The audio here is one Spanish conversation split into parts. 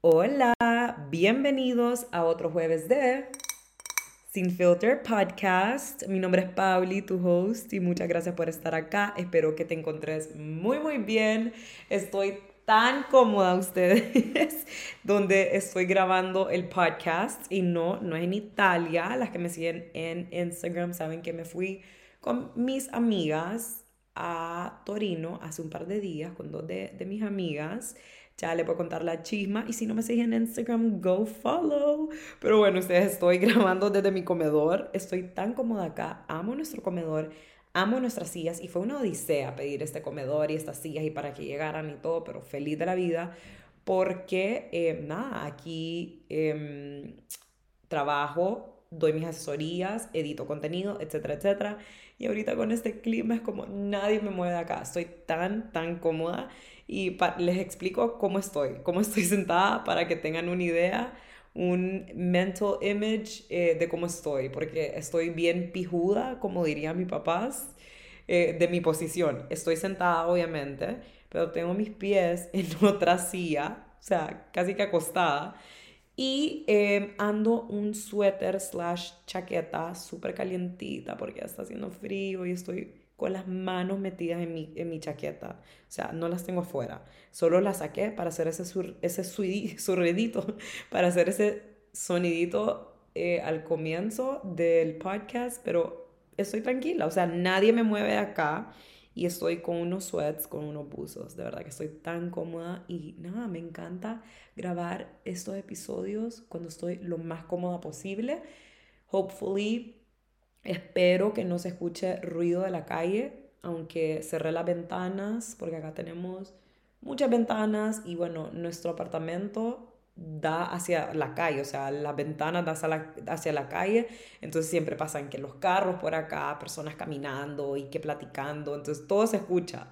Hola, bienvenidos a otro jueves de Sin Filter Podcast. Mi nombre es Pauli, tu host, y muchas gracias por estar acá. Espero que te encontres muy, muy bien. Estoy tan cómoda ustedes donde estoy grabando el podcast y no, no es en Italia. Las que me siguen en Instagram saben que me fui con mis amigas a Torino hace un par de días con dos de, mis amigas. Ya le puedo contar la chisma. Y si no me siguen en Instagram, go follow. Pero bueno, ustedes estoy grabando desde mi comedor. Estoy tan cómoda acá. Amo nuestro comedor. Amo nuestras sillas. Y fue una odisea pedir este comedor y estas sillas y para que llegaran y todo. Pero feliz de la vida. Porque, eh, nada, aquí em, trabajo, doy mis asesorías, edito contenido, etcétera, etcétera. Y ahorita con este clima es como nadie me mueve de acá. Estoy tan, tan cómoda y les explico cómo estoy, cómo estoy sentada para que tengan una idea, un mental image eh, de cómo estoy, porque estoy bien pijuda, como dirían mis papás, eh, de mi posición. Estoy sentada, obviamente, pero tengo mis pies en otra silla, o sea, casi que acostada. Y eh, ando un suéter slash chaqueta súper calientita porque está haciendo frío y estoy con las manos metidas en mi, en mi chaqueta. O sea, no las tengo afuera. Solo las saqué para hacer ese, sur, ese surridito, para hacer ese sonidito eh, al comienzo del podcast, pero estoy tranquila. O sea, nadie me mueve de acá y estoy con unos sweats, con unos buzos. De verdad que estoy tan cómoda y nada, me encanta grabar estos episodios cuando estoy lo más cómoda posible. Hopefully Espero que no se escuche ruido de la calle, aunque cerré las ventanas, porque acá tenemos muchas ventanas y bueno, nuestro apartamento da hacia la calle, o sea, las ventanas da hacia la, hacia la calle, entonces siempre pasan que los carros por acá, personas caminando y que platicando, entonces todo se escucha.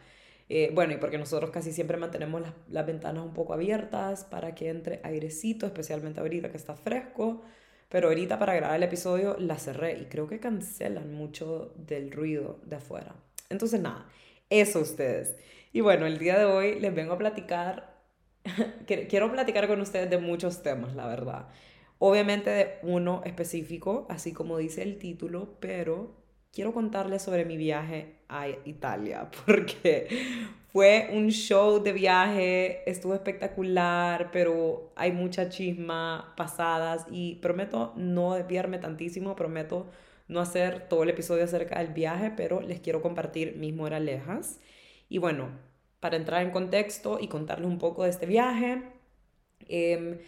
Eh, bueno, y porque nosotros casi siempre mantenemos las, las ventanas un poco abiertas para que entre airecito, especialmente ahorita que está fresco. Pero ahorita para grabar el episodio la cerré y creo que cancelan mucho del ruido de afuera. Entonces nada, eso ustedes. Y bueno, el día de hoy les vengo a platicar, quiero platicar con ustedes de muchos temas, la verdad. Obviamente de uno específico, así como dice el título, pero quiero contarles sobre mi viaje a Italia, porque fue un show de viaje, estuvo espectacular, pero hay mucha chisma pasadas y prometo no desviarme tantísimo, prometo no hacer todo el episodio acerca del viaje, pero les quiero compartir mis moralejas. Y bueno, para entrar en contexto y contarles un poco de este viaje, eh,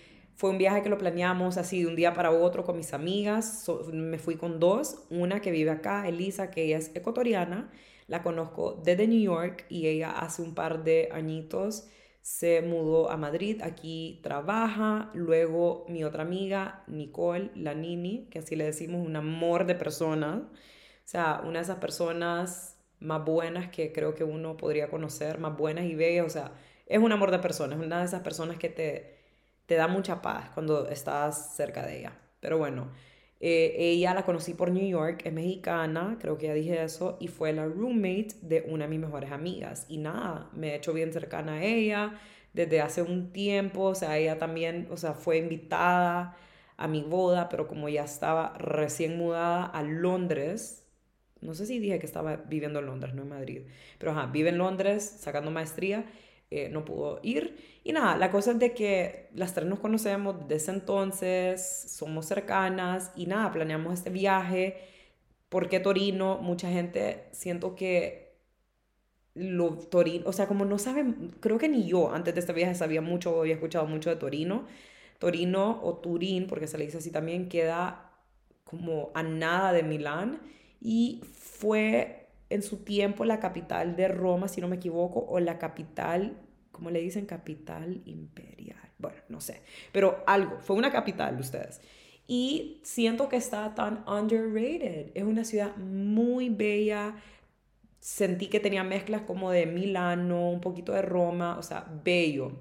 fue un viaje que lo planeamos así de un día para otro con mis amigas. me fui con dos, una que vive acá, Elisa, que ella es ecuatoriana, la conozco desde New York y ella hace un par de añitos se mudó a Madrid, aquí trabaja. Luego mi otra amiga, Nicole, la Nini, que así le decimos, un amor de persona. O sea, una de esas personas más buenas que creo que uno podría conocer, más buenas y bellas. O sea, es un amor de persona, es una de esas personas que te, te da mucha paz cuando estás cerca de ella. Pero bueno, eh, ella la conocí por New York, es mexicana, creo que ya dije eso, y fue la roommate de una de mis mejores amigas. Y nada, me he hecho bien cercana a ella desde hace un tiempo, o sea, ella también, o sea, fue invitada a mi boda, pero como ya estaba recién mudada a Londres, no sé si dije que estaba viviendo en Londres, no en Madrid, pero ajá, vive en Londres sacando maestría eh, no pudo ir. Y nada, la cosa es de que las tres nos conocemos desde entonces, somos cercanas y nada, planeamos este viaje. ¿Por qué Torino? Mucha gente siento que lo Torino, o sea, como no saben, creo que ni yo antes de este viaje sabía mucho, había escuchado mucho de Torino. Torino o Turín, porque se le dice así también, queda como a nada de Milán y fue en su tiempo la capital de Roma, si no me equivoco, o la capital, como le dicen, capital imperial. Bueno, no sé, pero algo, fue una capital de ustedes. Y siento que está tan underrated. Es una ciudad muy bella. Sentí que tenía mezclas como de Milano, un poquito de Roma, o sea, bello.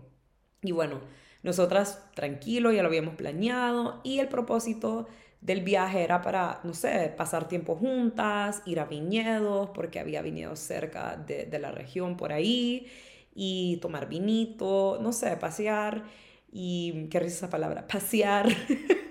Y bueno, nosotras tranquilo, ya lo habíamos planeado y el propósito del viaje era para, no sé, pasar tiempo juntas, ir a viñedos, porque había viñedos cerca de, de la región por ahí, y tomar vinito, no sé, pasear y qué risa esa palabra, pasear.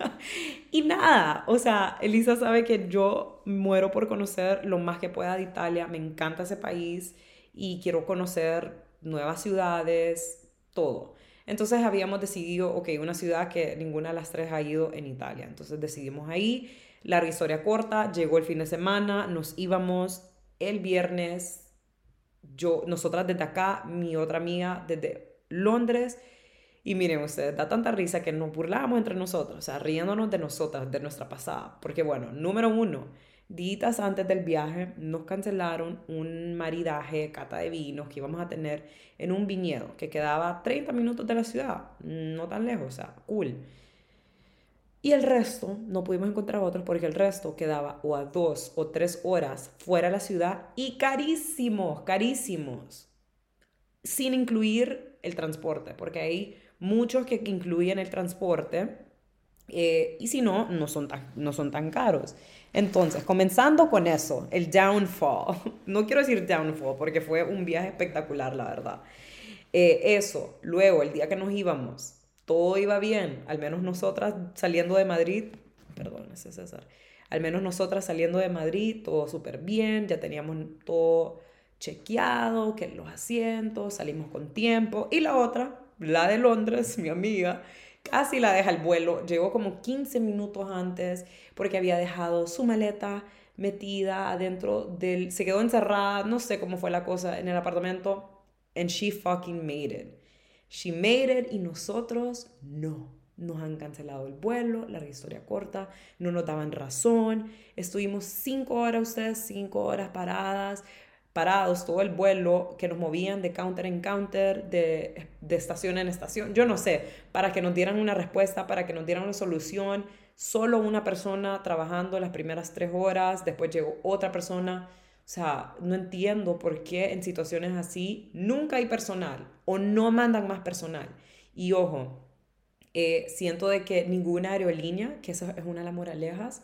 y nada, o sea, Elisa sabe que yo muero por conocer lo más que pueda de Italia, me encanta ese país y quiero conocer nuevas ciudades, todo. Entonces habíamos decidido, ok, una ciudad que ninguna de las tres ha ido en Italia. Entonces decidimos ahí, larga historia corta, llegó el fin de semana, nos íbamos el viernes, yo, nosotras desde acá, mi otra amiga desde Londres, y miren ustedes, da tanta risa que nos burlábamos entre nosotros, o sea, riéndonos de nosotras, de nuestra pasada. Porque bueno, número uno, días antes del viaje nos cancelaron un maridaje, cata de vinos que íbamos a tener en un viñedo que quedaba 30 minutos de la ciudad, no tan lejos, o sea, cool. Y el resto, no pudimos encontrar otros porque el resto quedaba o a dos o tres horas fuera de la ciudad y carísimos, carísimos, sin incluir el transporte, porque ahí muchos que incluyen el transporte, eh, y si no, no son, tan, no son tan caros. Entonces, comenzando con eso, el downfall. No quiero decir downfall porque fue un viaje espectacular, la verdad. Eh, eso, luego, el día que nos íbamos, todo iba bien, al menos nosotras saliendo de Madrid, perdón, ese César, al menos nosotras saliendo de Madrid, todo súper bien, ya teníamos todo chequeado, que los asientos, salimos con tiempo, y la otra, la de Londres, mi amiga, casi la deja el vuelo. Llegó como 15 minutos antes porque había dejado su maleta metida adentro del... Se quedó encerrada, no sé cómo fue la cosa en el apartamento. And she fucking made it. She made it y nosotros no. Nos han cancelado el vuelo, larga historia corta, no nos daban razón. Estuvimos cinco horas ustedes, cinco horas paradas parados todo el vuelo, que nos movían de counter en counter, de, de, estación en estación, yo no sé, para que nos dieran una respuesta, para que nos dieran una solución. Solo una persona trabajando las primeras tres horas, después llegó otra persona. O sea, no entiendo por qué en situaciones así nunca hay personal o no mandan más personal. Y ojo, eh, siento de que ninguna aerolínea, que esa es una de las moralejas,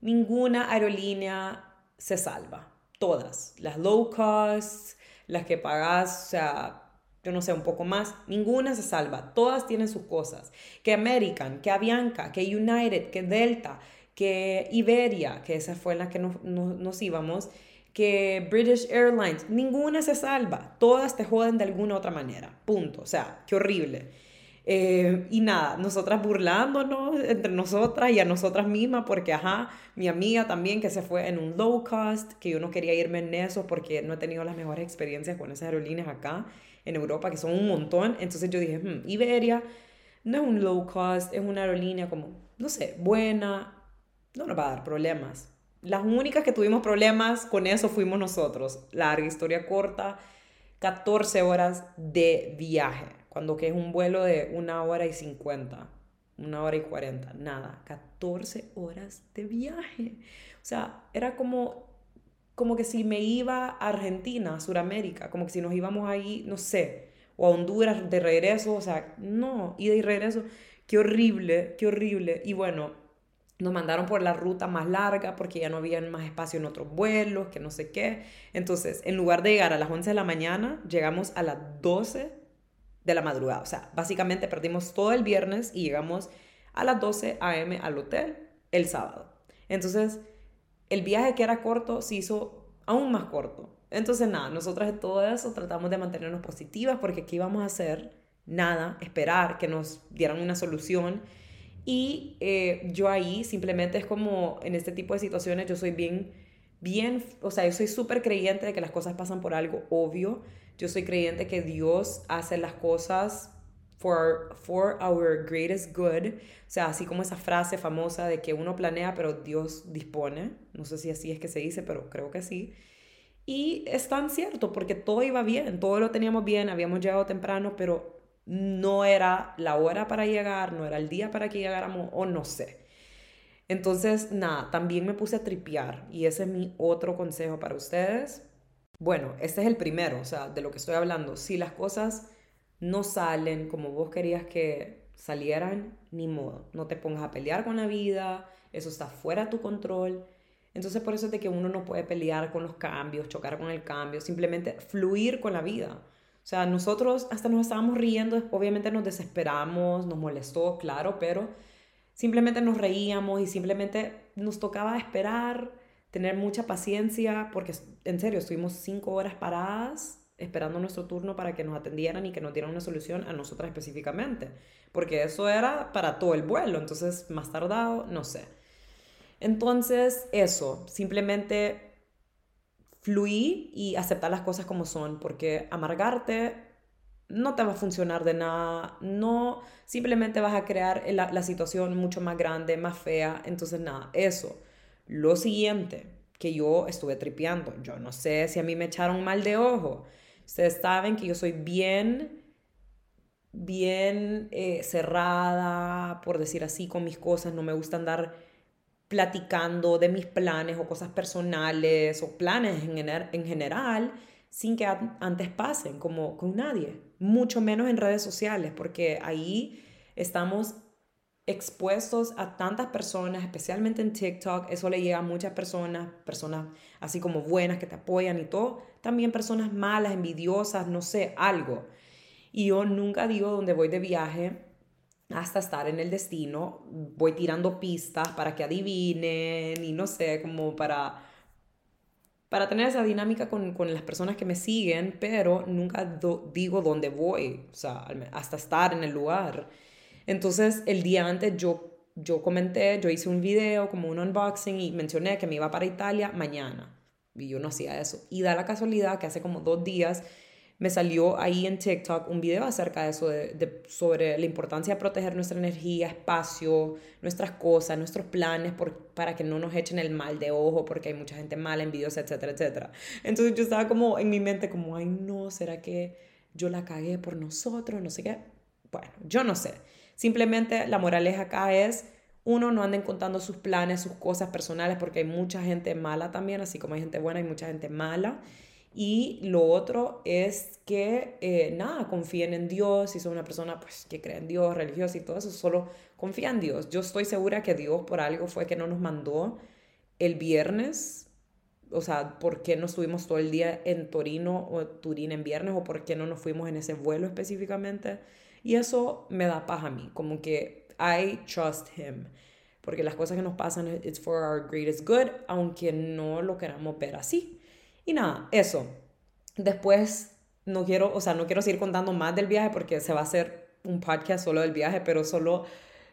ninguna aerolínea se salva todas, las low cost, las que pagas, o sea, yo no sé, un poco más, ninguna se salva, todas tienen sus cosas. Que American, que Avianca, que United, que Delta, que Iberia, que esa fue la que nos, nos íbamos, que British Airlines, ninguna se salva, todas te joden de alguna otra manera, punto, o sea, qué horrible. Eh, y nada, nosotras burlándonos entre nosotras y a nosotras mismas, porque, ajá, mi amiga también que se fue en un low cost, que yo no quería irme en eso porque no he tenido las mejores experiencias con esas aerolíneas acá en Europa, que son un montón. Entonces yo dije, hmm, Iberia no es un low cost, es una aerolínea como, no sé, buena, no nos va a dar problemas. Las únicas que tuvimos problemas con eso fuimos nosotros. Larga historia corta, 14 horas de viaje cuando que es un vuelo de una hora y cincuenta, una hora y cuarenta, nada, 14 horas de viaje. O sea, era como, como que si me iba a Argentina, a Sudamérica, como que si nos íbamos ahí, no sé, o a Honduras de regreso, o sea, no, ida y regreso, qué horrible, qué horrible. Y bueno, nos mandaron por la ruta más larga porque ya no había más espacio en otros vuelos, que no sé qué. Entonces, en lugar de llegar a las 11 de la mañana, llegamos a las 12 de la madrugada. O sea, básicamente perdimos todo el viernes y llegamos a las 12 a.m. al hotel el sábado. Entonces, el viaje que era corto se hizo aún más corto. Entonces, nada, nosotras de todo eso tratamos de mantenernos positivas porque ¿qué íbamos a hacer? Nada, esperar que nos dieran una solución. Y eh, yo ahí simplemente es como en este tipo de situaciones yo soy bien, bien, o sea, yo soy súper creyente de que las cosas pasan por algo obvio. Yo soy creyente que Dios hace las cosas for, for our greatest good. O sea, así como esa frase famosa de que uno planea, pero Dios dispone. No sé si así es que se dice, pero creo que sí. Y es tan cierto, porque todo iba bien, todo lo teníamos bien, habíamos llegado temprano, pero no era la hora para llegar, no era el día para que llegáramos, o no sé. Entonces, nada, también me puse a tripear y ese es mi otro consejo para ustedes. Bueno, este es el primero, o sea, de lo que estoy hablando. Si las cosas no salen como vos querías que salieran, ni modo. No te pongas a pelear con la vida, eso está fuera de tu control. Entonces por eso es de que uno no puede pelear con los cambios, chocar con el cambio, simplemente fluir con la vida. O sea, nosotros hasta nos estábamos riendo, obviamente nos desesperamos, nos molestó, claro, pero simplemente nos reíamos y simplemente nos tocaba esperar, tener mucha paciencia, porque en serio, estuvimos cinco horas paradas esperando nuestro turno para que nos atendieran y que nos dieran una solución a nosotras específicamente, porque eso era para todo el vuelo, entonces más tardado, no sé. Entonces, eso, simplemente fluí y aceptar las cosas como son, porque amargarte no te va a funcionar de nada, no, simplemente vas a crear la, la situación mucho más grande, más fea, entonces nada, eso. Lo siguiente, que yo estuve tripeando, yo no sé si a mí me echaron mal de ojo, Ustedes saben que yo soy bien, bien eh, cerrada, por decir así, con mis cosas. No me gusta andar platicando de mis planes o cosas personales o planes en, en general sin que antes pasen, como con nadie. Mucho menos en redes sociales, porque ahí estamos expuestos a tantas personas, especialmente en TikTok, eso le llega a muchas personas, personas así como buenas que te apoyan y todo, también personas malas, envidiosas, no sé, algo. Y yo nunca digo donde voy de viaje hasta estar en el destino, voy tirando pistas para que adivinen y no sé, como para para tener esa dinámica con, con, las personas que me siguen, pero nunca digo dónde voy, o sea, hasta estar en el lugar. Entonces, el día antes yo, yo comenté, yo hice un video como un unboxing y mencioné que me iba para Italia mañana. Y yo no hacía eso. Y da la casualidad que hace como dos días me salió ahí en TikTok un video acerca de eso, de, sobre la importancia de proteger nuestra energía, espacio, nuestras cosas, nuestros planes, para que no nos echen el mal de ojo, porque hay mucha gente mala, envidiosa, etcétera, etcétera. Entonces yo estaba como en mi mente como, ay no, ¿será que yo la cagué por nosotros? No sé qué. Bueno, yo no sé. Simplemente la moraleja acá es, uno, no anden contando sus planes, sus cosas personales, porque hay mucha gente mala también, así como hay gente buena, hay mucha gente mala. Y lo otro es que, eh, nada, confíen en Dios, si son una persona pues, que cree en Dios, religiosa y todo eso, solo confía en Dios. Yo estoy segura que Dios por algo fue que no nos mandó el viernes, o sea, ¿por qué no estuvimos todo el día en Torino o Turín en viernes o por qué no nos fuimos en ese vuelo específicamente? Y eso me da paz a mí, como que I trust him. Porque las cosas que nos pasan, it's for our greatest good, aunque no lo queramos ver así. Y nada, eso. Después, no quiero, o sea, no quiero seguir contando más del viaje porque se va a hacer un podcast solo del viaje, pero solo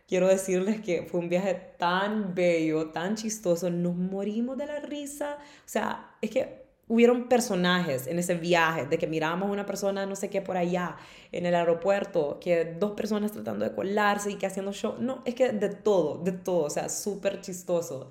quiero decirles que fue un viaje tan bello, tan chistoso, nos morimos de la risa. O sea, es que hubieron personajes en ese viaje, de que mirábamos a una persona no sé qué por allá, en el aeropuerto, que dos personas tratando de colarse y que haciendo show. No, es que de todo, de todo, o sea, súper chistoso.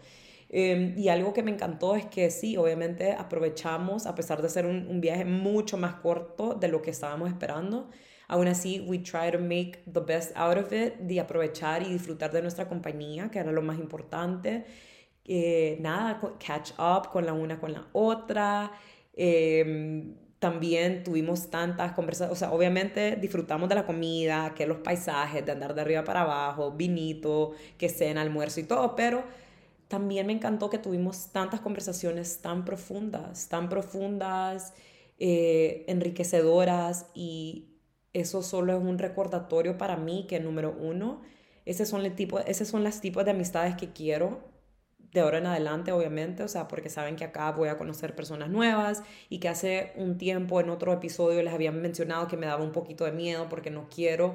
Em, y algo que me encantó es que sí, obviamente aprovechamos, a pesar de ser un, viaje mucho más corto de lo que estábamos esperando, aún así, we try to make the best out of it, de aprovechar y disfrutar de nuestra compañía, que era lo más importante. Eh, nada, catch up con la una con la otra. Em, también tuvimos tantas conversaciones, o sea, obviamente disfrutamos de la comida, que los paisajes, de andar de arriba para abajo, vinito, que cena, almuerzo y todo, pero también me encantó que tuvimos tantas conversaciones tan profundas, tan profundas, eh, enriquecedoras y eso solo es un recordatorio para mí que número uno, ese son, el tipo, ese son los tipos de amistades que quiero de ahora en adelante, obviamente, o sea, porque saben que acá voy a conocer personas nuevas y que hace un tiempo en otro episodio les había mencionado que me daba un poquito de miedo porque no quiero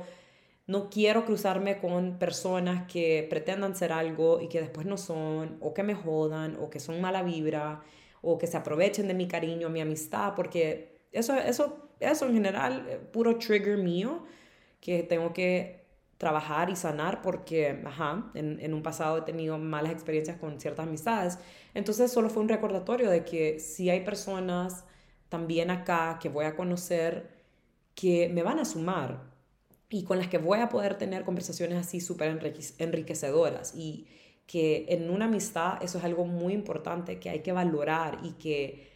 no quiero cruzarme con personas que pretendan ser algo y que después no son, o que me jodan, o que son mala vibra, o que se aprovechen de mi cariño, mi amistad, porque eso, eso, eso en general, eh, puro trigger mío, que tengo que trabajar y sanar porque, ajá, en, en, un pasado he tenido malas experiencias con ciertas amistades. Entonces solo fue un recordatorio de que si hay personas también acá que voy a conocer que me van a sumar y con las que voy a poder tener conversaciones así súper enriquecedoras. Y que en una amistad eso es algo muy importante que hay que valorar y que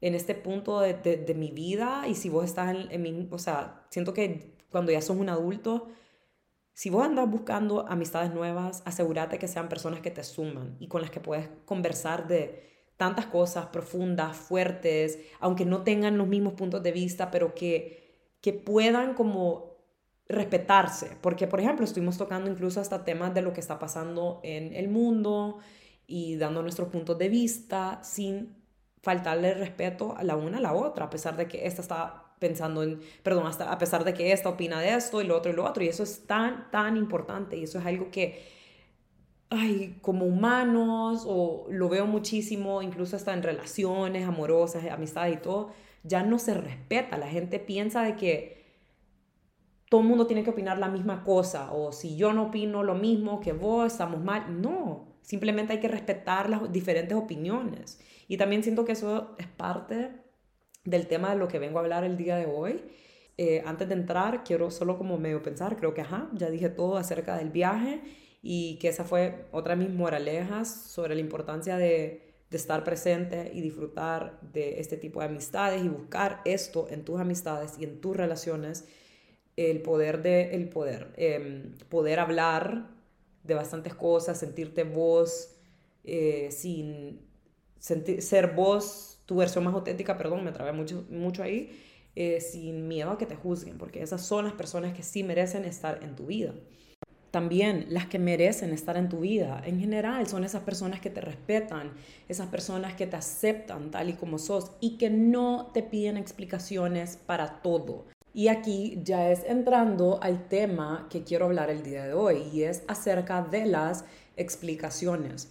en este punto de, mi vida y si vos estás en, en mi, o sea, siento que cuando ya sos un adulto, si vos andas buscando amistades nuevas, asegúrate que sean personas que te suman y con las que puedes conversar de tantas cosas profundas, fuertes, aunque no tengan los mismos puntos de vista, pero que, que puedan como respetarse. Porque, por ejemplo, estuvimos tocando incluso hasta temas de lo que está pasando en el mundo y dando nuestros puntos de vista sin faltarle respeto a la una a la otra, a pesar de que esta está pensando en, perdón, a pesar de que esta opina de esto y lo otro y lo otro. Y eso es tan, tan importante y eso es algo que, ay, como humanos, o lo veo muchísimo, incluso hasta en relaciones amorosas, amistades y todo, ya no se respeta. La gente piensa de que todo el mundo tiene que opinar la misma cosa o si yo no opino lo mismo que vos, estamos mal. No, simplemente hay que respetar las diferentes opiniones. Y también siento que eso es parte del tema de lo que vengo a hablar el día de hoy. Eh, antes de entrar, quiero solo como medio pensar, creo que ajá, ya dije todo acerca del viaje y que esa fue otra de mis moralejas sobre la importancia de, de estar presente y disfrutar de este tipo de amistades y buscar esto en tus amistades y en tus relaciones, el poder de el poder, em, poder hablar de bastantes cosas, sentirte vos eh, sin sentir, ser vos tu versión más auténtica, perdón, me trabé mucho, mucho ahí, eh, sin miedo a que te juzguen, porque esas son las personas que sí merecen estar en tu vida. También las que merecen estar en tu vida, en general, son esas personas que te respetan, esas personas que te aceptan tal y como sos y que no te piden explicaciones para todo. Y aquí ya es entrando al tema que quiero hablar el día de hoy y es acerca de las explicaciones.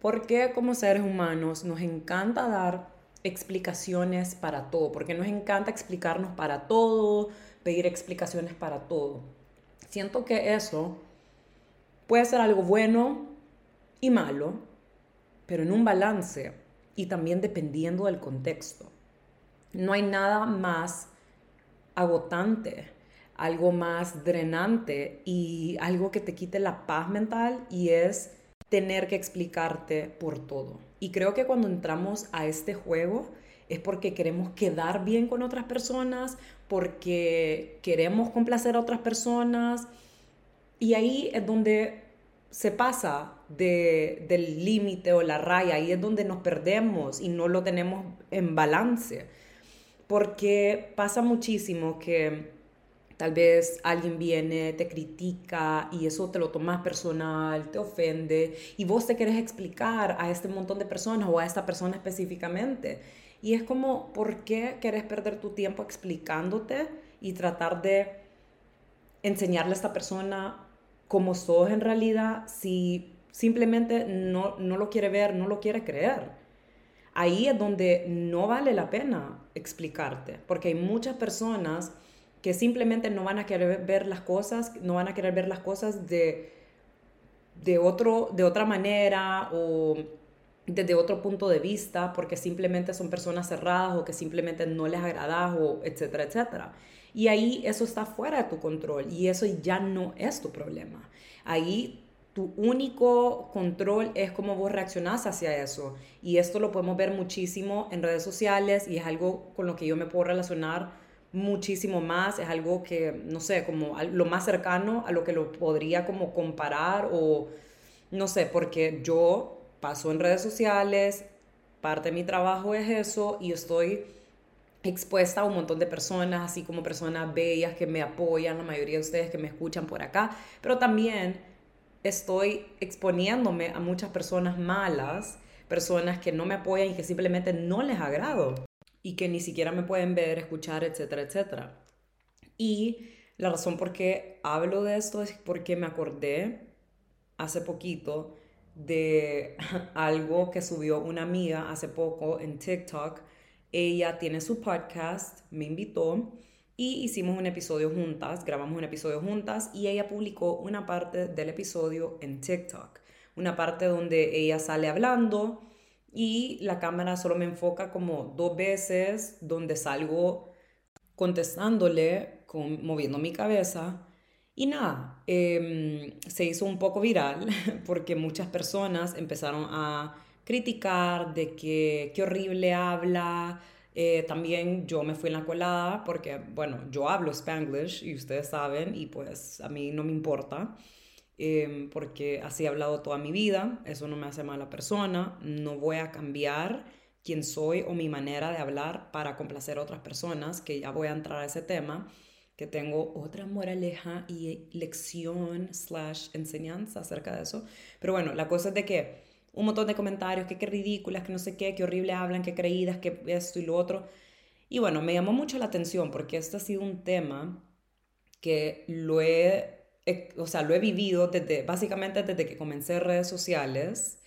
Porque como seres humanos nos encanta dar explicaciones para todo, porque nos encanta explicarnos para todo, pedir explicaciones para todo. Siento que eso puede ser algo bueno y malo, pero en un balance y también dependiendo del contexto. No hay nada más agotante, algo más drenante y algo que te quite la paz mental y es tener que explicarte por todo. Y creo que cuando entramos a este juego es porque queremos quedar bien con otras personas, porque queremos complacer a otras personas. Y ahí es donde se pasa del límite o la raya, ahí es donde nos perdemos y no lo tenemos en balance. Porque pasa muchísimo que Tal vez alguien viene, te critica y eso te lo tomas personal, te ofende y vos te quieres explicar a este montón de personas o a esta persona específicamente. Y es como, ¿por qué querés perder tu tiempo explicándote y tratar de enseñarle a esta persona cómo sos en realidad si simplemente no, no lo quiere ver, no lo quiere creer? Ahí es donde no vale la pena explicarte, porque hay muchas personas que simplemente no van a querer ver las cosas, no van a querer ver las cosas de, de, otro, de otra manera o desde otro punto de vista, porque simplemente son personas cerradas o que simplemente no les agradas o etcétera, etcétera. Y ahí eso está fuera de tu control y eso ya no es tu problema. Ahí tu único control es cómo vos reaccionás hacia eso. Y esto lo podemos ver muchísimo en redes sociales y es algo con lo que yo me puedo relacionar muchísimo más, es algo que, no sé, como lo más cercano a lo que lo podría como comparar o, no sé, porque yo paso en redes sociales, parte de mi trabajo es eso y estoy expuesta a un montón de personas, así como personas bellas que me apoyan, la mayoría de ustedes que me escuchan por acá, pero también estoy exponiéndome a muchas personas malas, personas que no me apoyan y que simplemente no les agrado y que ni siquiera me pueden ver, escuchar, etcétera, etcétera. Y la razón por qué hablo de esto es porque me acordé hace poquito de algo que subió una amiga hace poco en TikTok. Ella tiene su podcast, me invitó y hicimos un episodio juntas, grabamos un episodio juntas y ella publicó una parte del episodio en TikTok. Una parte donde ella sale hablando y la cámara solo me enfoca como dos veces donde salgo contestándole, con, moviendo mi cabeza. Y nada, em, se hizo un poco viral porque muchas personas empezaron a criticar de que qué horrible habla, Eh, también yo me fui en la colada porque, bueno, yo hablo spanglish y ustedes saben y pues a mí no me importa. Em, porque así he hablado toda mi vida, eso no me hace mala persona, no voy a cambiar quién soy o mi manera de hablar para complacer a otras personas, que ya voy a entrar a ese tema, que tengo otra moraleja y lección slash enseñanza acerca de eso. Pero bueno, la cosa es de que un montón de comentarios, que qué ridículas, que no sé qué, qué horrible hablan, qué creídas, que esto y lo otro. Y bueno, me llamó mucho la atención porque este ha sido un tema que lo he o sea, lo he vivido desde, básicamente desde que comencé redes sociales.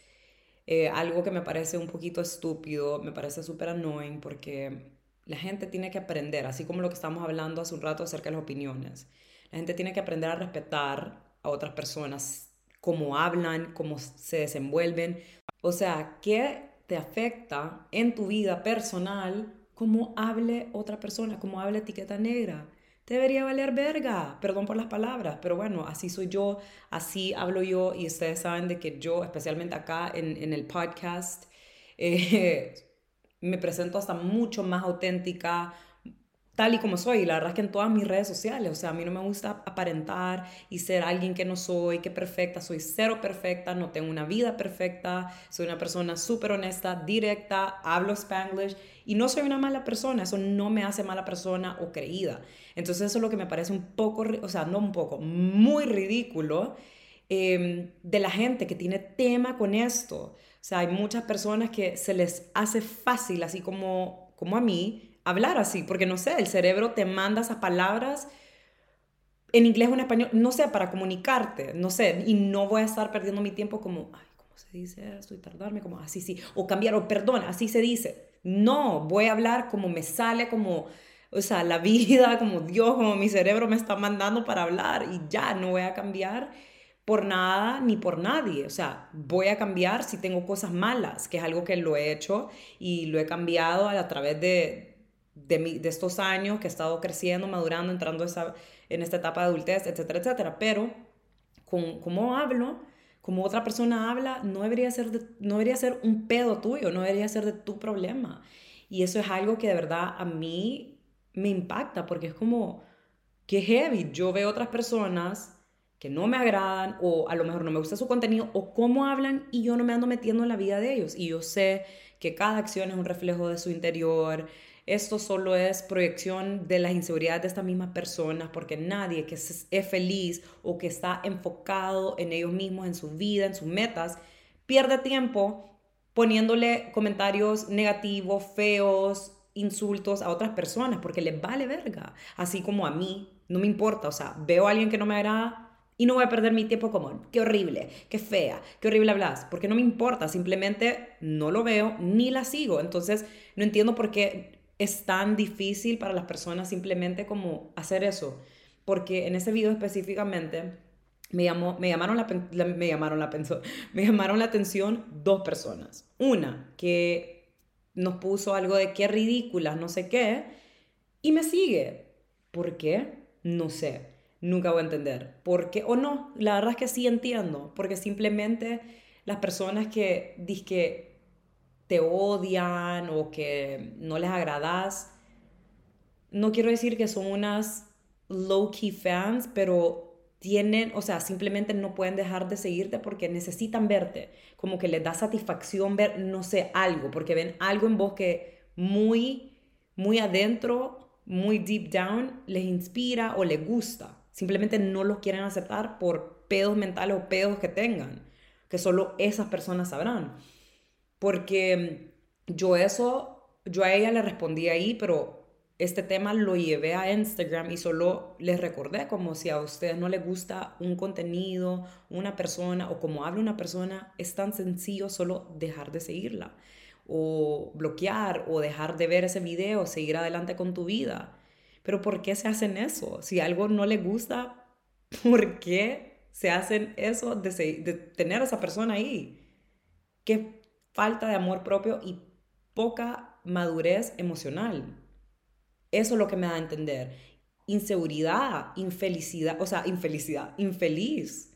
Eh, algo que me parece un poquito estúpido, me parece súper annoying porque la gente tiene que aprender, así como lo que estamos hablando hace un rato acerca de las opiniones. La gente tiene que aprender a respetar a otras personas, cómo hablan, cómo se desenvuelven. O sea, ¿qué te afecta en tu vida personal cómo hable otra persona, cómo hable etiqueta negra? debería valer verga, perdón por las palabras, pero bueno, así soy yo, así hablo yo y ustedes saben de que yo, especialmente acá en, el podcast, eh, me presento hasta mucho más auténtica, tal y como soy. La verdad es que en todas mis redes sociales, o sea, a mí no me gusta aparentar y ser alguien que no soy, que perfecta, soy cero perfecta, no tengo una vida perfecta, soy una persona súper honesta, directa, hablo spanglish y no soy una mala persona, eso no me hace mala persona o creída. Entonces eso es lo que me parece un poco, o sea, no un poco, muy ridículo em, de la gente que tiene tema con esto. O sea, hay muchas personas que se les hace fácil, así como, como a mí, hablar así, porque no sé, el cerebro te manda esas palabras en inglés o en español, no sé, para comunicarte, no sé, y no voy a estar perdiendo mi tiempo como, ay, ¿cómo se dice esto? Y tardarme como, así, sí, o cambiar, o perdón, así se dice. No, voy a hablar como me sale, como, o sea, la vida, como Dios, como mi cerebro me está mandando para hablar y ya, no voy a cambiar por nada ni por nadie. O sea, voy a cambiar si tengo cosas malas, que es algo que lo he hecho y lo he cambiado a través de, de, de, estos años que he estado creciendo, madurando, entrando esa, en esta etapa de adultez, etcétera, etcétera. Pero con, como hablo, como otra persona habla, no debería, ser no debería ser un pedo tuyo, no debería ser de tu problema. Y eso es algo que de verdad a mí me impacta porque es como, que heavy. Yo veo otras personas que no me agradan o a lo mejor no me gusta su contenido o cómo hablan y yo no me ando metiendo en la vida de ellos. Y yo sé que cada acción es un reflejo de su interior, esto solo es proyección de las inseguridades de estas mismas personas, porque nadie que es feliz o que está enfocado en ellos mismos, en su vida, en sus metas, pierde tiempo poniéndole comentarios negativos, feos, insultos a otras personas, porque les vale verga, así como a mí, no me importa, o sea, veo a alguien que no me agrada, y no voy a perder mi tiempo como, qué horrible, qué fea, qué horrible hablas, porque no me importa, simplemente no lo veo ni la sigo. Entonces, no entiendo por qué es tan difícil para las personas simplemente como hacer eso. Porque en ese video específicamente me, llamó, me, llamaron la, me, llamaron la, me llamaron la atención dos personas. Una que nos puso algo de qué ridículas, no sé qué, y me sigue. ¿Por qué? No sé. Nunca voy a entender. ¿Por qué? O no, la verdad es que sí entiendo. Porque simplemente las personas que, que te odian o que no les agradas. No quiero decir que son unas low-key fans, pero tienen, o sea, simplemente no pueden dejar de seguirte porque necesitan verte, como que les da satisfacción ver, no sé, algo, porque ven algo en vos que muy, muy adentro, muy deep down, les inspira o les gusta. Simplemente no los quieren aceptar por pedos mentales o pedos que tengan, que solo esas personas sabrán. Porque yo eso, yo a ella le respondí ahí, pero este tema lo llevé a Instagram y solo les recordé como si a ustedes no les gusta un contenido, una persona o como habla una persona, es tan sencillo solo dejar de seguirla o bloquear o dejar de ver ese video, seguir adelante con tu vida. Pero ¿por qué se hacen eso? Si algo no les gusta, ¿por qué se hacen eso de, de tener a esa persona ahí? ¿Qué falta de amor propio y poca madurez emocional. Eso es lo que me da a entender. Inseguridad, infelicidad, o sea, infelicidad, infeliz.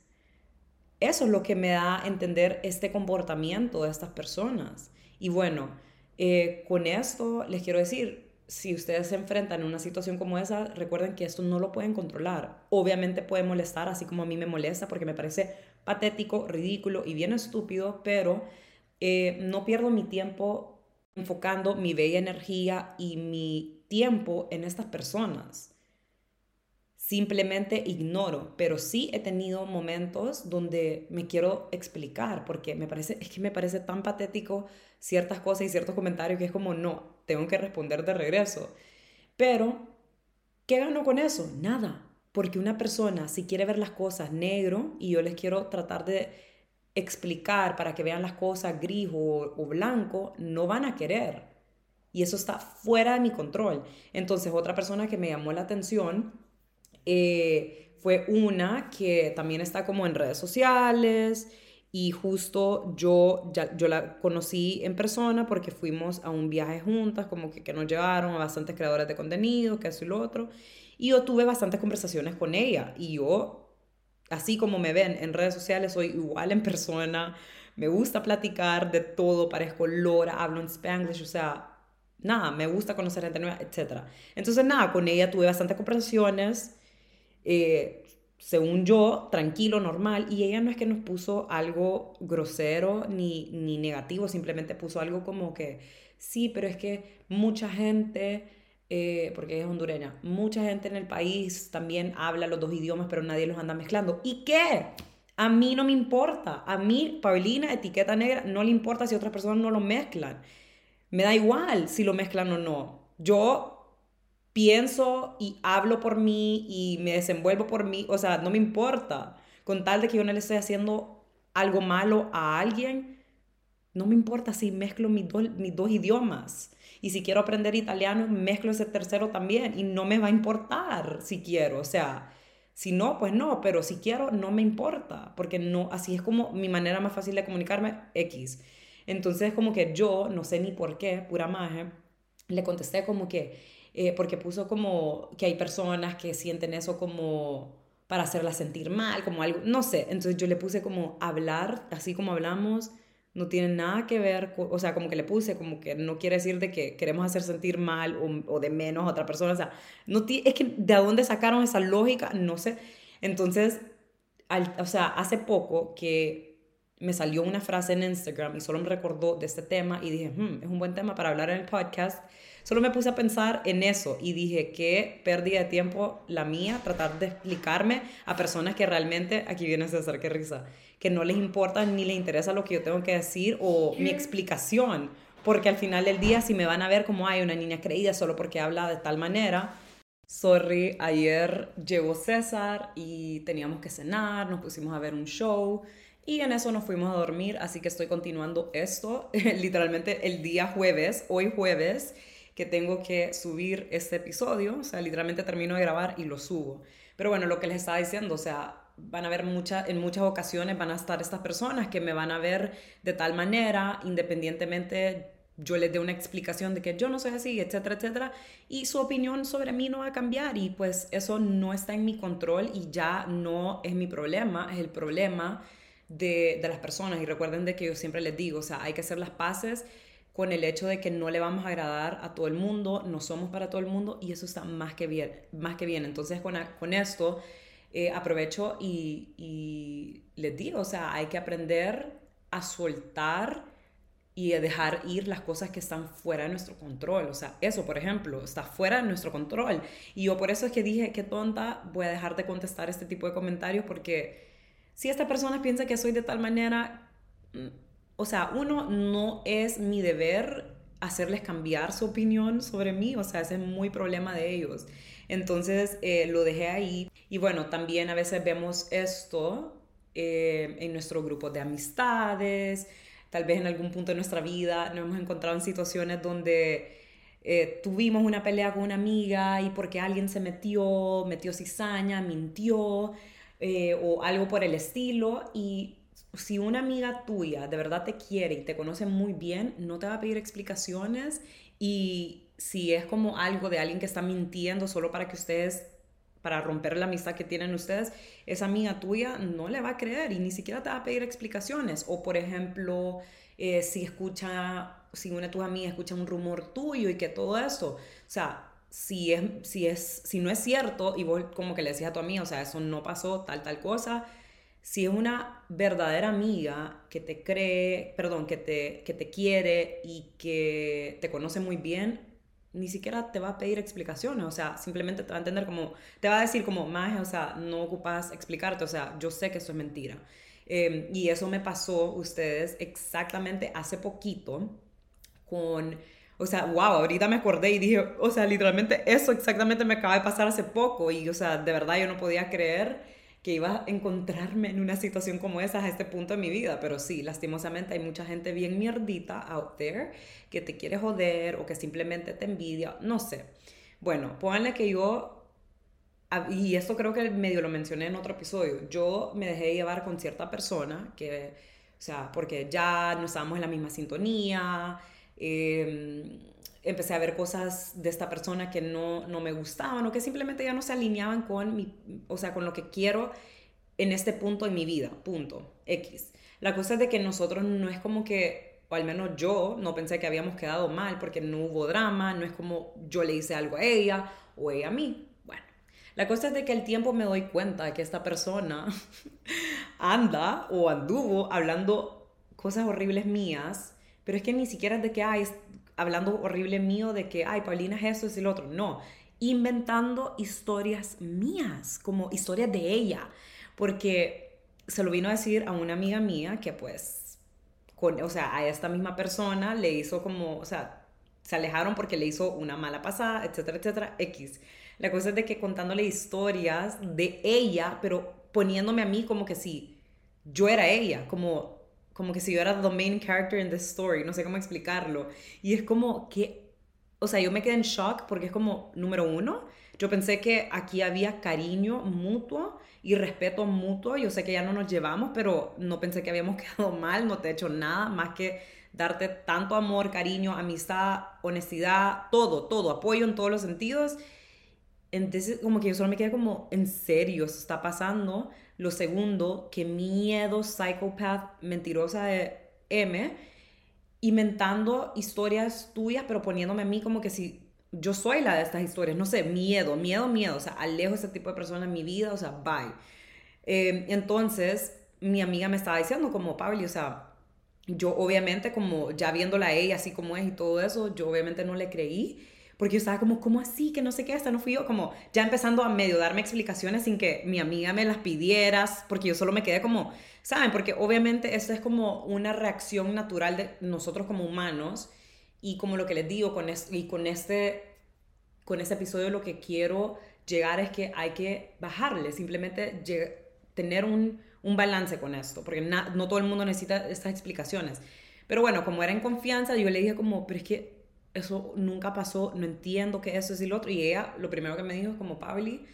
Eso es lo que me da a entender este comportamiento de estas personas. Y bueno, eh, con esto les quiero decir, si ustedes se enfrentan a una situación como esa, recuerden que esto no lo pueden controlar. Obviamente puede molestar, así como a mí me molesta, porque me parece patético, ridículo y bien estúpido, pero eh, no pierdo mi tiempo enfocando mi bella energía y mi tiempo en estas personas simplemente ignoro, pero sí he tenido momentos donde me quiero explicar porque me parece es que me parece tan patético ciertas cosas y ciertos comentarios que es como no, tengo que responder de regreso. Pero ¿qué gano con eso? Nada, porque una persona si quiere ver las cosas negro y yo les quiero tratar de explicar para que vean las cosas gris o, blanco, no van a querer. Y eso está fuera de mi control. Entonces, otra persona que me llamó la atención eh, fue una que también está como en redes sociales y justo yo, ya, yo la conocí en persona porque fuimos a un viaje juntas, como que, que nos llevaron a bastantes creadores de contenido, que eso y lo otro. Y yo tuve bastantes conversaciones con ella y yo, así como me ven en redes sociales, soy igual en persona, me gusta platicar de todo, parezco lora, hablo en spanglish, o sea, nada, me gusta conocer gente nueva, etc. Entonces, nada, con ella tuve bastantes conversaciones eh, según yo, tranquilo, normal, y ella no es que nos puso algo grosero ni, ni negativo, simplemente puso algo como que, sí, pero es que mucha gente, eh, porque es hondureña, mucha gente en el país también habla los dos idiomas, pero nadie los anda mezclando. ¿Y qué? A mí no me importa. A mí, Paulina, etiqueta negra, no le importa si otras personas no lo mezclan. Me da igual si lo mezclan o no. Yo pienso y hablo por mí y me desenvuelvo por mí, o sea, no me importa. Con tal de que yo no le esté haciendo algo malo a alguien, no me importa si mezclo mis, mis dos idiomas. Y si quiero aprender italiano, mezclo ese tercero también. Y no me va a importar si quiero. O sea, si no, pues no. Pero si quiero, no me importa. Porque no, así es como mi manera más fácil de comunicarme, X. Entonces, como que yo, no sé ni por qué, pura magia, le contesté como que, eh, porque puso como que hay personas que sienten eso como para hacerla sentir mal, como algo, no sé, entonces yo le puse como hablar, así como hablamos, no tiene nada que ver, o sea, como que le puse, como que no quiere decir de que queremos hacer sentir mal o, de menos a otra persona, o sea, no es que de dónde sacaron esa lógica, no sé, entonces, o sea, hace poco que me salió una frase en Instagram y solo me recordó de este tema y dije, hmm, es un buen tema para hablar en el podcast Solo me puse a pensar en eso y dije, qué pérdida de tiempo la mía tratar de explicarme a personas que realmente, aquí viene hacer qué risa, que no les importa ni les interesa lo que yo tengo que decir o mi explicación, porque al final del día si me van a ver como hay una niña creída solo porque habla de tal manera, Sorry, ayer llegó César y teníamos que cenar, nos pusimos a ver un show y en eso nos fuimos a dormir, así que estoy continuando esto literalmente el día jueves, hoy jueves, que tengo que subir este episodio, o sea, literalmente termino de grabar y lo subo. Pero bueno, lo que les estaba diciendo, o sea, van a ver muchas, en muchas ocasiones van a estar estas personas que me van a ver de tal manera, independientemente yo les dé una explicación de que yo no soy así, etcétera, etcétera, y su opinión sobre mí no va a cambiar y pues eso no está en mi control y ya no es mi problema, es el problema de, de las personas. Y recuerden de que yo siempre les digo, o sea, hay que hacer las paces con el hecho de que no le vamos a agradar a todo el mundo, no somos para todo el mundo y eso está más que bien, más que bien. Entonces con, con esto eh, aprovecho y, y, les digo, o sea, hay que aprender a soltar y a dejar ir las cosas que están fuera de nuestro control. O sea, eso, por ejemplo, está fuera de nuestro control. Y yo por eso es que dije, qué tonta, voy a dejar de contestar este tipo de comentarios porque si esta persona piensa que soy de tal manera mm, o sea, uno, no es mi deber hacerles cambiar su opinión sobre mí, o sea, ese es muy problema de ellos. Entonces eh, lo dejé ahí. Y bueno, también a veces vemos esto eh, en nuestro grupo de amistades, tal vez en algún punto de nuestra vida nos hemos encontrado en situaciones donde eh, tuvimos una pelea con una amiga y porque alguien se metió, metió cizaña, mintió o algo por el estilo y si una amiga tuya de verdad te quiere y te conoce muy bien, no te va a pedir explicaciones y si es como algo de alguien que está mintiendo solo para que ustedes, para romper la amistad que tienen ustedes, esa amiga tuya no le va a creer y ni siquiera te va a pedir explicaciones. O por ejemplo, eh, si escucha, si una de tus amigas escucha un rumor tuyo y que todo eso, o sea, si, es, si, es, si no es cierto y vos como que le decías a tu amiga, o sea, eso no pasó, tal, tal cosa, si es una verdadera amiga que te cree, perdón, que te, que te quiere y que te conoce muy bien, ni siquiera te va a pedir explicaciones, o sea, simplemente te va a entender como, te va a decir como, más, o sea, no ocupas explicarte, o sea, yo sé que eso es mentira. Em, y eso me pasó, ustedes, exactamente hace poquito con, o sea, wow, ahorita me acordé y dije, o sea, literalmente eso exactamente me acaba de pasar hace poco y, o sea, de verdad yo no podía creer que iba a encontrarme en una situación como esa a este punto de mi vida, pero sí, lastimosamente hay mucha gente bien mierdita out there que te quiere joder o que simplemente te envidia, no sé. Bueno, pónganle que yo, y esto creo que medio lo mencioné en otro episodio, yo me dejé llevar con cierta persona que, o sea, porque ya no estábamos en la misma sintonía, em, empecé a ver cosas de esta persona que no, no me gustaban o que simplemente ya no se alineaban con mi, o sea, con lo que quiero en este punto de mi vida, punto, X. La cosa es de que nosotros no es como que, o al menos yo no pensé que habíamos quedado mal porque no hubo drama, no es como yo le hice algo a ella o ella a mí. Bueno, la cosa es de que el tiempo me doy cuenta que esta persona anda o anduvo hablando cosas horribles mías, pero es que ni siquiera es de que, ay, hablando horrible mío de que, ay, Paulina es eso, es el otro. No, inventando historias mías, como historias de ella, porque se lo vino a decir a una amiga mía que pues, con, o sea, a esta misma persona le hizo como, o sea, se alejaron porque le hizo una mala pasada, etcétera, etcétera, X. La cosa es de que contándole historias de ella, pero poniéndome a mí como que si yo era ella, como como que si yo era the main character in the story, no sé cómo explicarlo. Y es como que, o sea, yo me quedé en shock porque es como, número uno, yo pensé que aquí había cariño mutuo y respeto mutuo. Yo sé que ya no nos llevamos, pero no pensé que habíamos quedado mal, no te he hecho nada más que darte tanto amor, cariño, amistad, honestidad, todo, todo, apoyo en todos los sentidos. Entonces, como que yo solo me quedé como, en serio, eso está pasando. Lo segundo, que miedo psychopath mentirosa de M, inventando historias tuyas, pero poniéndome a mí como que si yo soy la de estas historias. No sé, miedo, miedo, miedo. O sea, alejo ese tipo de persona en mi vida, o sea, bye. Eh, entonces, mi amiga me estaba diciendo como, Pablo, o sea, yo obviamente como ya viéndola a ella así como es y todo eso, yo obviamente no le creí porque yo estaba como, ¿cómo así? Que no sé qué, hasta no fui yo, como ya empezando a medio darme explicaciones sin que mi amiga me las pidieras, porque yo solo me quedé como, ¿saben? Porque obviamente esto es como una reacción natural de nosotros como humanos y como lo que les digo, con y con este, con este episodio lo que quiero llegar es que hay que bajarle, simplemente tener un, un, balance con esto, porque no todo el mundo necesita estas explicaciones. Pero bueno, como era en confianza, yo le dije como, pero es que eso nunca pasó, no entiendo qué eso es y lo otro. Y ella lo primero que me dijo es como, Pabli,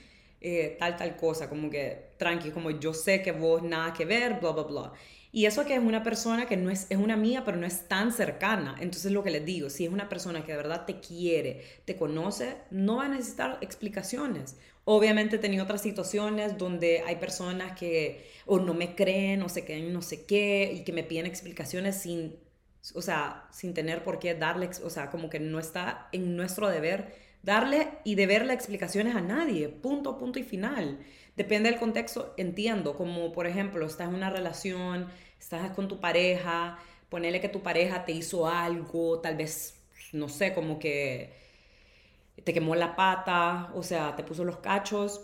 eh, tal, tal cosa, como que tranqui, como yo sé que vos nada que ver, bla, bla, bla. Y eso que es una persona que no es, es una amiga, pero no es tan cercana. Entonces lo que les digo, si es una persona que de verdad te quiere, te conoce, no va a necesitar explicaciones. Obviamente he tenido otras situaciones donde hay personas que o no me creen o se creen no sé qué y que me piden explicaciones sin o sea, sin tener por qué darle, o sea, como que no está en nuestro deber darle y deberle explicaciones a nadie, punto, punto y final. Depende del contexto, entiendo, como por ejemplo, estás en una relación, estás con tu pareja, ponele que tu pareja te hizo algo, tal vez, no sé, como que te quemó la pata, o sea, te puso los cachos,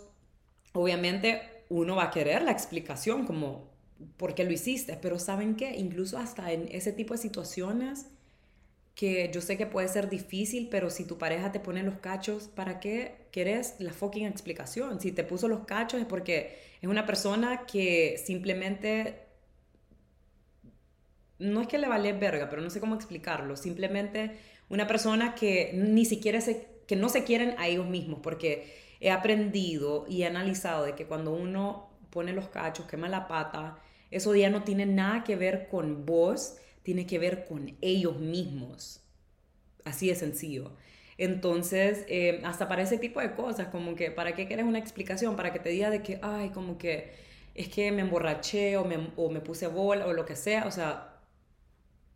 obviamente uno va a querer la explicación, como por qué lo hiciste, pero ¿saben qué? Incluso hasta en ese tipo de situaciones que yo sé que puede ser difícil, pero si tu pareja te pone los cachos, ¿para qué querés la fucking explicación? Si te puso los cachos es porque es una persona que simplemente no es que le vale verga, pero no sé cómo explicarlo, simplemente una persona que ni siquiera se, que no se quieren a ellos mismos, porque he aprendido y he analizado de que cuando uno pone los cachos, quema la pata, eso ya no tiene nada que ver con vos, tiene que ver con ellos mismos. Así de sencillo. Entonces, eh, hasta para ese tipo de cosas, como que, ¿para qué quieres una explicación? Para que te diga de que, ay, como que es que me emborraché o me, o me puse bola o lo que sea. O sea,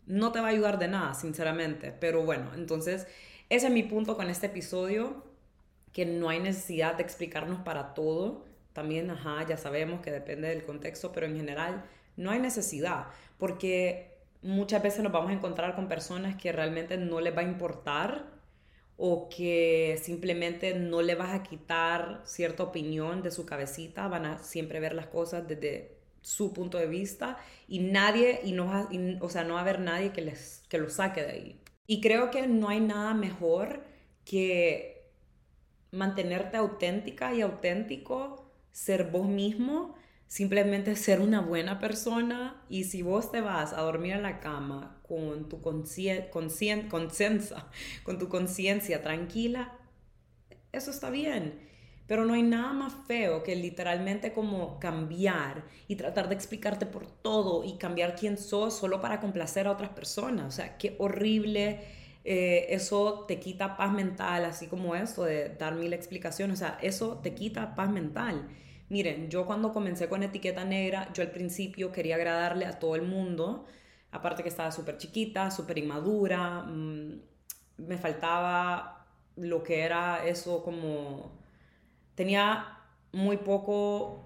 no te va a ayudar de nada, sinceramente. Pero bueno, entonces ese es mi punto con este episodio, que no hay necesidad de explicarnos para todo. También, ajá, ya sabemos que depende del contexto, pero en general no hay necesidad, porque muchas veces nos vamos a encontrar con personas que realmente no les va a importar o que simplemente no le vas a quitar cierta opinión de su cabecita, van a siempre ver las cosas desde su punto de vista y nadie, y no, o sea, no va a haber nadie que, les, que lo saque de ahí. Y creo que no hay nada mejor que mantenerte auténtica y auténtico, ser vos mismo simplemente ser una buena persona y si vos te vas a dormir en la cama con tu conciencia, con tu conciencia tranquila, eso está bien. Pero no hay nada más feo que literalmente como cambiar y tratar de explicarte por todo y cambiar quién sos solo para complacer a otras personas. O sea, qué horrible. Eh, eso te quita paz mental, así como esto de dar mil explicaciones. O sea, eso te quita paz mental. Miren, yo cuando comencé con etiqueta negra, yo al principio quería agradarle a todo el mundo, aparte que estaba súper chiquita, súper inmadura, mm, me faltaba lo que era eso como... Tenía muy poco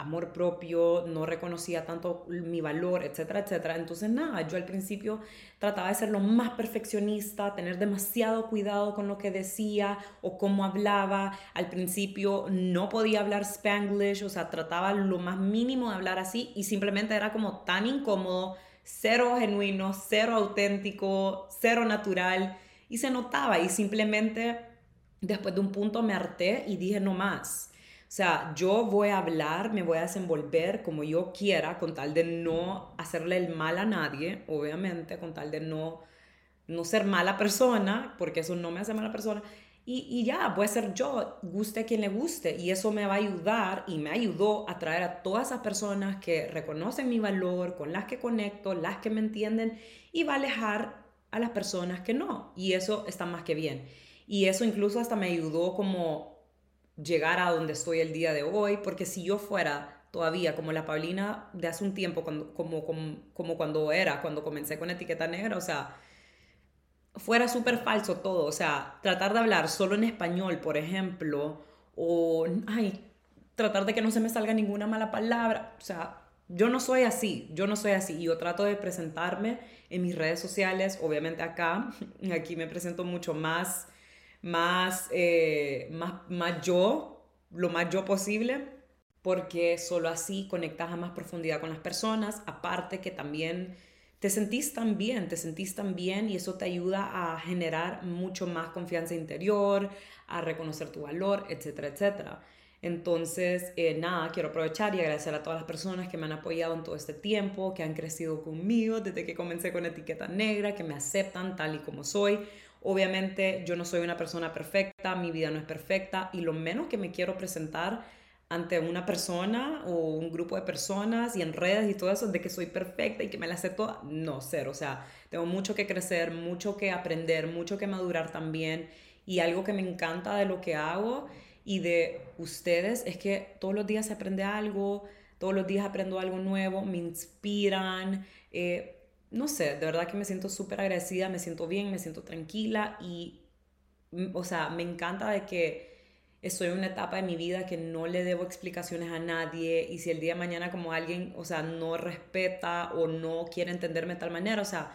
amor propio, no reconocía tanto mi valor, etcétera, etcétera. Entonces, nada, yo al principio trataba de ser lo más perfeccionista, tener demasiado cuidado con lo que decía o cómo hablaba. Al principio no podía hablar spanglish, o sea, trataba lo más mínimo de hablar así y simplemente era como tan incómodo, cero genuino, cero auténtico, cero natural y se notaba y simplemente después de un punto me harté y dije no más sea, yo voy a hablar, me voy a desenvolver como yo quiera, con tal de no hacerle el mal a nadie, obviamente, con tal de no, no ser mala persona, porque eso no me hace mala persona. Y, y, ya, voy a ser yo, guste quien le guste. Y eso me va a ayudar y me ayudó a traer a todas esas personas que reconocen mi valor, con las que conecto, las que me entienden, y va a alejar a las personas que no. Y eso está más que bien. Y eso incluso hasta me ayudó como llegar a donde estoy el día de hoy, porque si yo fuera todavía como la Paulina de hace un tiempo, cuando, como, como, cuando era, cuando comencé con etiqueta negra, o sea, fuera súper falso todo, o sea, tratar de hablar solo en español, por ejemplo, o, ay, tratar de que no se me salga ninguna mala palabra, o sea, yo no soy así, yo no soy así, yo trato de presentarme en mis redes sociales, obviamente acá, aquí me presento mucho más más, eh, más, más yo, lo más yo posible, porque solo así conectas a más profundidad con las personas, aparte que también te sentís tan bien, te sentís tan bien y eso te ayuda a generar mucho más confianza interior, a reconocer tu valor, etcétera, etcétera. Entonces, eh, nada, quiero aprovechar y agradecer a todas las personas que me han apoyado en todo este tiempo, que han crecido conmigo desde que comencé con etiqueta negra, que me aceptan tal y como soy. Obviamente yo no soy una persona perfecta, mi vida no es perfecta y lo menos que me quiero presentar ante una persona o un grupo de personas y en redes y todo eso de que soy perfecta y que me la toda, no, cero, o sea, tengo mucho que crecer, mucho que aprender, mucho que madurar también y algo que me encanta de lo que hago y de ustedes es que todos los días se aprende algo, todos los días aprendo algo nuevo, me inspiran. Eh, no sé, de verdad que me siento súper agradecida, me siento bien, me siento tranquila y, mm, o sea, me encanta de que estoy en una etapa de mi vida que no le debo explicaciones a nadie y si el día de mañana como alguien, o sea, no respeta o no quiere entenderme de tal manera, o sea,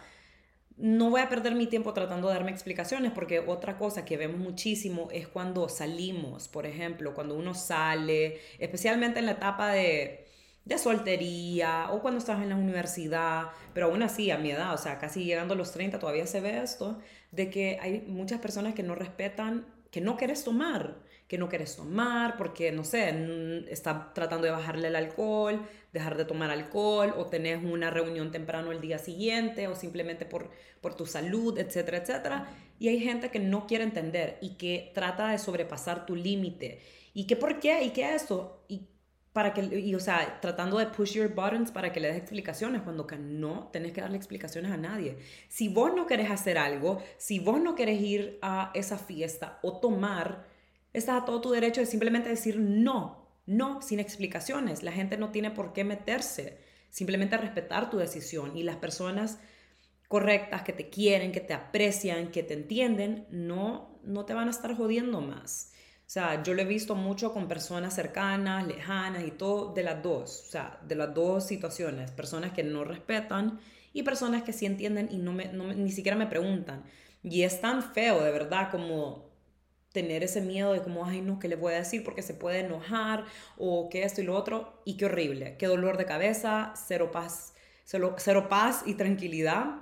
no voy a perder mi tiempo tratando de darme explicaciones porque otra cosa que vemos muchísimo es cuando salimos, por ejemplo, cuando uno sale, especialmente en la etapa de de soltería o cuando estás en la universidad, pero aún así a mi edad, o sea, casi llegando a los 30 todavía se ve esto, de que hay muchas personas que no respetan, que no quieres tomar, que no quieres tomar porque, no sé, está tratando de bajarle el alcohol, dejar de tomar alcohol o tenés una reunión temprano el día siguiente o simplemente por, por tu salud, etcétera, etcétera. Y hay gente que no quiere entender y que trata de sobrepasar tu límite. ¿Y qué por qué? ¿Y qué eso? ¿Y para que, y, o sea, tratando de push your buttons para que le des explicaciones, cuando que no tenés que darle explicaciones a nadie. Si vos no querés hacer algo, si vos no querés ir a esa fiesta o tomar, estás a todo tu derecho de simplemente decir no, no, sin explicaciones. La gente no tiene por qué meterse, simplemente respetar tu decisión y las personas correctas, que te quieren, que te aprecian, que te entienden, no, no te van a estar jodiendo más. O sea, yo lo he visto mucho con personas cercanas, lejanas y todo de las dos, o sea, de las dos situaciones, personas que no respetan y personas que sí entienden y no me, ni siquiera me preguntan. Y es tan feo, de verdad, como tener ese miedo de como, ay, no, ¿qué le voy a decir? Porque se puede enojar o que esto y lo otro. Y qué horrible, qué dolor de cabeza, cero paz, cero, cero paz y tranquilidad.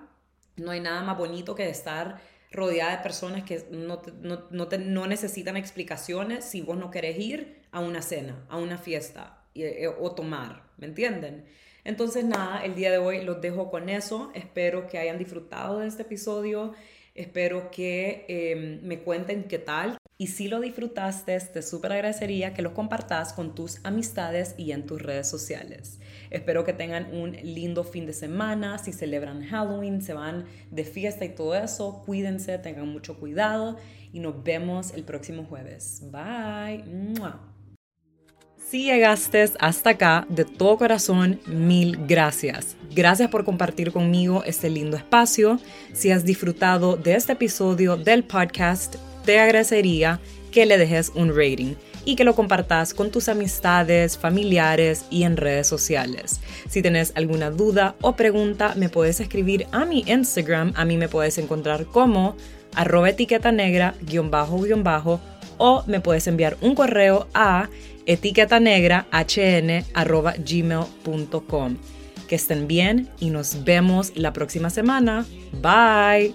No hay nada más bonito que estar rodeada de personas que no, no, no, no necesitan explicaciones si vos no querés ir a una cena, a una fiesta eh, o tomar, ¿me entienden? Entonces nada, el día de hoy los dejo con eso. Espero que hayan disfrutado de este episodio. Espero que em, me cuenten qué tal. Y si lo disfrutaste, te súper agradecería que lo compartas con tus amistades y en tus redes sociales. Espero que tengan un lindo fin de semana. Si celebran Halloween, se van de fiesta y todo eso, cuídense, tengan mucho cuidado y nos vemos el próximo jueves. Bye. Si llegaste hasta acá, de todo corazón, mil gracias. Gracias por compartir conmigo este lindo espacio. Si has disfrutado de este episodio del podcast, te agradecería que le dejes un rating y que lo compartas con tus amistades, familiares y en redes sociales. Si tienes alguna duda o pregunta, me puedes escribir a mi Instagram. A mí me puedes encontrar como arroba etiqueta negra o me puedes enviar un correo a etiqueta negra gmail.com. Que estén bien y nos vemos la próxima semana. Bye.